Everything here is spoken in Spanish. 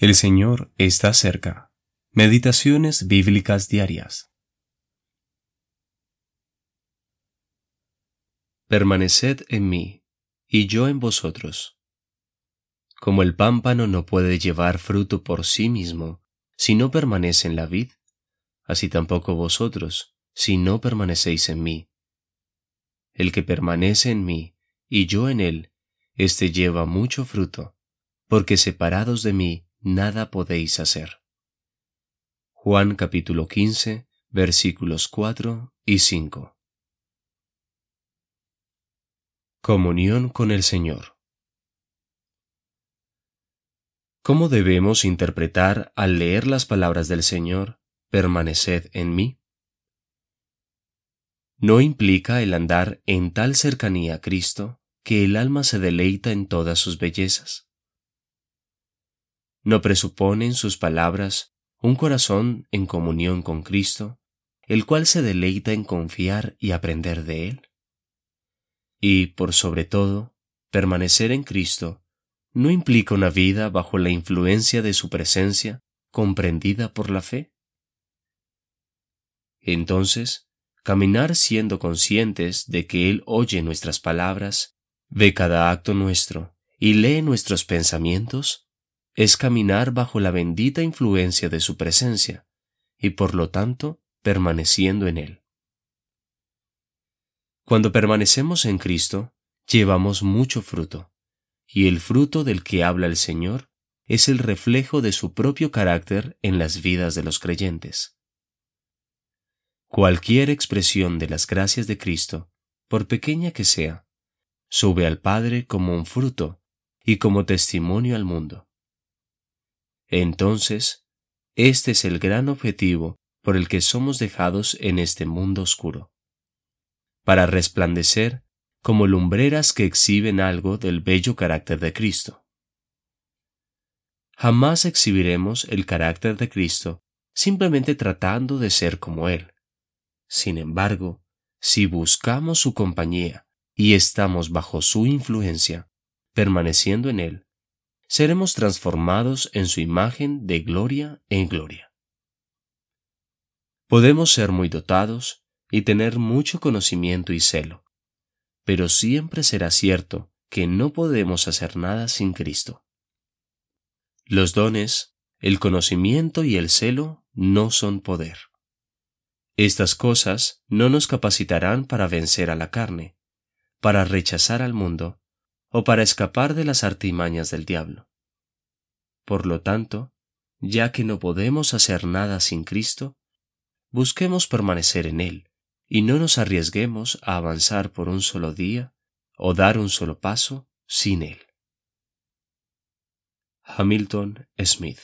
El Señor está cerca. Meditaciones bíblicas diarias. Permaneced en mí, y yo en vosotros. Como el pámpano no puede llevar fruto por sí mismo si no permanece en la vid, así tampoco vosotros si no permanecéis en mí. El que permanece en mí y yo en él, éste lleva mucho fruto, porque separados de mí nada podéis hacer. Juan capítulo 15, versículos 4 y 5. Comunión con el Señor. ¿Cómo debemos interpretar al leer las palabras del Señor, permaneced en mí? ¿No implica el andar en tal cercanía a Cristo que el alma se deleita en todas sus bellezas? No presuponen sus palabras un corazón en comunión con Cristo, el cual se deleita en confiar y aprender de Él. Y, por sobre todo, permanecer en Cristo no implica una vida bajo la influencia de su presencia comprendida por la fe. Entonces, caminar siendo conscientes de que Él oye nuestras palabras, ve cada acto nuestro y lee nuestros pensamientos, es caminar bajo la bendita influencia de su presencia y por lo tanto permaneciendo en Él. Cuando permanecemos en Cristo, llevamos mucho fruto, y el fruto del que habla el Señor es el reflejo de su propio carácter en las vidas de los creyentes. Cualquier expresión de las gracias de Cristo, por pequeña que sea, sube al Padre como un fruto y como testimonio al mundo. Entonces, este es el gran objetivo por el que somos dejados en este mundo oscuro. Para resplandecer como lumbreras que exhiben algo del bello carácter de Cristo. Jamás exhibiremos el carácter de Cristo simplemente tratando de ser como Él. Sin embargo, si buscamos su compañía y estamos bajo su influencia, permaneciendo en Él, seremos transformados en su imagen de gloria en gloria. Podemos ser muy dotados y tener mucho conocimiento y celo, pero siempre será cierto que no podemos hacer nada sin Cristo. Los dones, el conocimiento y el celo no son poder. Estas cosas no nos capacitarán para vencer a la carne, para rechazar al mundo o para escapar de las artimañas del diablo. Por lo tanto, ya que no podemos hacer nada sin Cristo, busquemos permanecer en Él y no nos arriesguemos a avanzar por un solo día o dar un solo paso sin Él. Hamilton Smith